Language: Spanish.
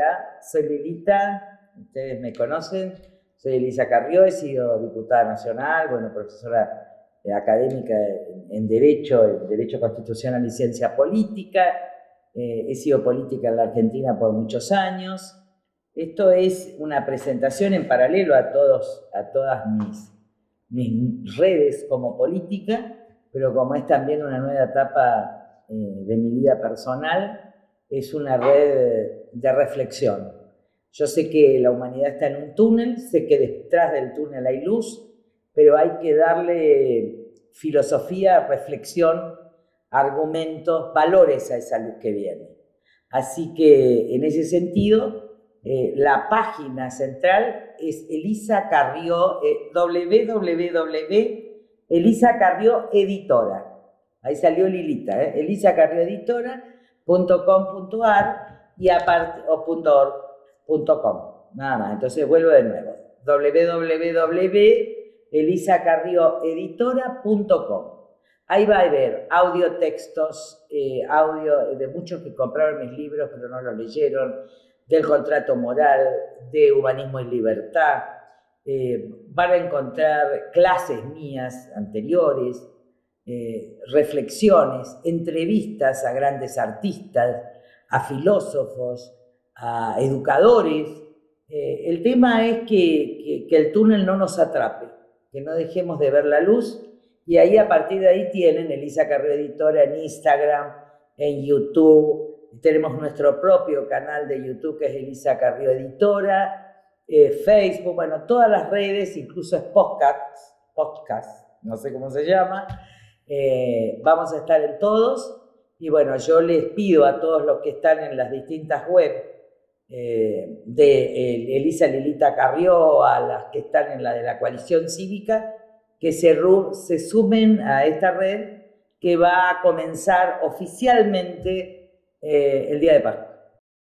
hola, soy Lilita, ustedes me conocen, soy Elisa Carrió, he sido diputada nacional, bueno, profesora eh, académica en Derecho, en Derecho Constitucional y Ciencia Política, eh, he sido política en la Argentina por muchos años. Esto es una presentación en paralelo a, todos, a todas mis, mis redes como política, pero como es también una nueva etapa eh, de mi vida personal, es una red de reflexión. Yo sé que la humanidad está en un túnel, sé que detrás del túnel hay luz, pero hay que darle filosofía, reflexión, argumentos, valores a esa luz que viene. Así que en ese sentido, eh, la página central es Elisa Carrió, eh, www.elisa Carrió Editora. Ahí salió Lilita, eh, Elisa Carrió .com.ar y aparte, o .org.com, nada más. Entonces vuelvo de nuevo, www.elisacarrioeditora.com. Ahí va a haber audio, textos, eh, audio de muchos que compraron mis libros pero no los leyeron, del contrato moral, de humanismo y libertad. Eh, van a encontrar clases mías anteriores, eh, reflexiones, entrevistas a grandes artistas, a filósofos, a educadores. Eh, el tema es que, el túnel no nos atrape, que no dejemos de ver la luz y ahí a partir de ahí tienen Elisa Carrero Editora en Instagram, en YouTube, tenemos nuestro propio canal de YouTube que es Elisa Carrillo Editora, eh, Facebook, bueno, todas las redes, incluso es podcast, podcast, no sé cómo se llama, eh, vamos a estar en todos y bueno, yo les pido a todos los que están en las distintas webs eh, de Elisa Lilita Carrió, a las que están en la de la coalición cívica, que se, se sumen a esta red que va a comenzar oficialmente eh, el día de Pascua.